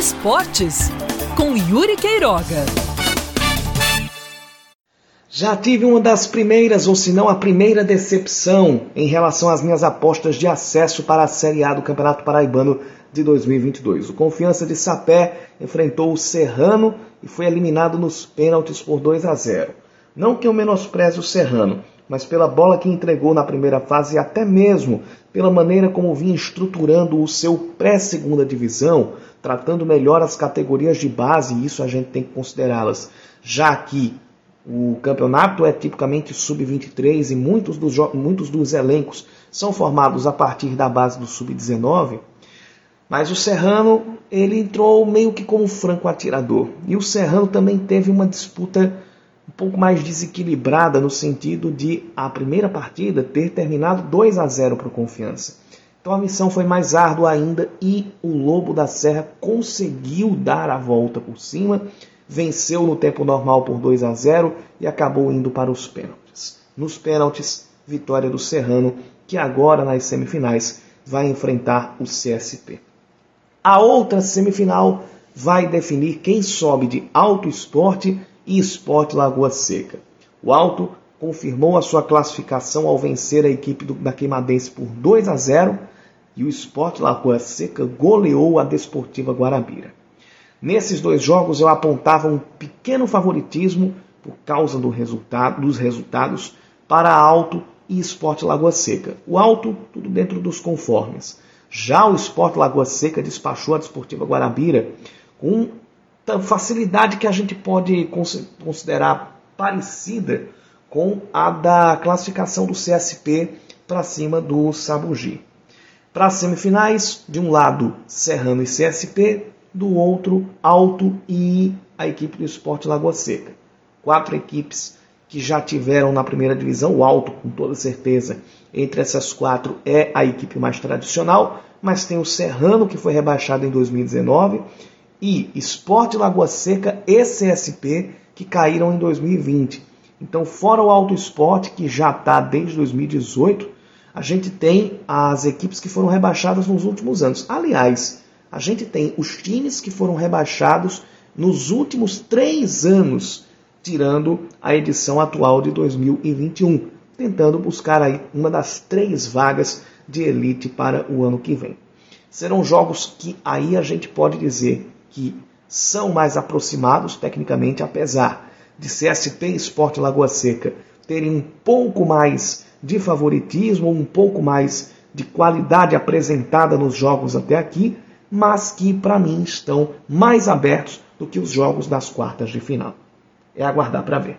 Esportes, com Yuri Queiroga. Já tive uma das primeiras, ou se não a primeira decepção em relação às minhas apostas de acesso para a Série A do Campeonato Paraibano de 2022. O Confiança de Sapé enfrentou o Serrano e foi eliminado nos pênaltis por 2 a 0. Não que eu menospreze o Serrano, mas pela bola que entregou na primeira fase e até mesmo pela maneira como vinha estruturando o seu pré-segunda divisão, tratando melhor as categorias de base, e isso a gente tem que considerá-las, já que o campeonato é tipicamente sub-23 e muitos dos, muitos dos elencos são formados a partir da base do sub-19. Mas o Serrano ele entrou meio que como franco atirador. E o Serrano também teve uma disputa um pouco mais desequilibrada no sentido de a primeira partida ter terminado 2 a 0 para o Confiança. Então a missão foi mais árdua ainda e o Lobo da Serra conseguiu dar a volta por cima, venceu no tempo normal por 2 a 0 e acabou indo para os pênaltis. Nos pênaltis, vitória do Serrano, que agora nas semifinais vai enfrentar o CSP. A outra semifinal vai definir quem sobe de Alto Esporte e Esporte Lagoa Seca. O Alto confirmou a sua classificação ao vencer a equipe do, da Queimadense por 2 a 0 e o Esporte Lagoa Seca goleou a Desportiva Guarabira. Nesses dois jogos eu apontava um pequeno favoritismo por causa do resultado, dos resultados para Alto e Esporte Lagoa Seca. O Alto, tudo dentro dos conformes. Já o Esporte Lagoa Seca despachou a Desportiva Guarabira com facilidade que a gente pode considerar parecida com a da classificação do CSP para cima do Sabugi. Para as semifinais, de um lado Serrano e CSP, do outro Alto e a equipe do Esporte Lagoa Seca. Quatro equipes que já tiveram na primeira divisão, o Alto, com toda certeza, entre essas quatro é a equipe mais tradicional, mas tem o Serrano, que foi rebaixado em 2019, e Esporte Lagoa Seca e CSP, que caíram em 2020. Então, fora o Alto Esporte, que já está desde 2018, a gente tem as equipes que foram rebaixadas nos últimos anos. Aliás, a gente tem os times que foram rebaixados nos últimos três anos, tirando a edição atual de 2021, tentando buscar aí uma das três vagas de elite para o ano que vem. Serão jogos que aí a gente pode dizer que são mais aproximados tecnicamente, apesar de CSP e Sport Lagoa Seca terem um pouco mais de favoritismo, um pouco mais de qualidade apresentada nos jogos até aqui, mas que para mim estão mais abertos do que os jogos das quartas de final. É aguardar para ver.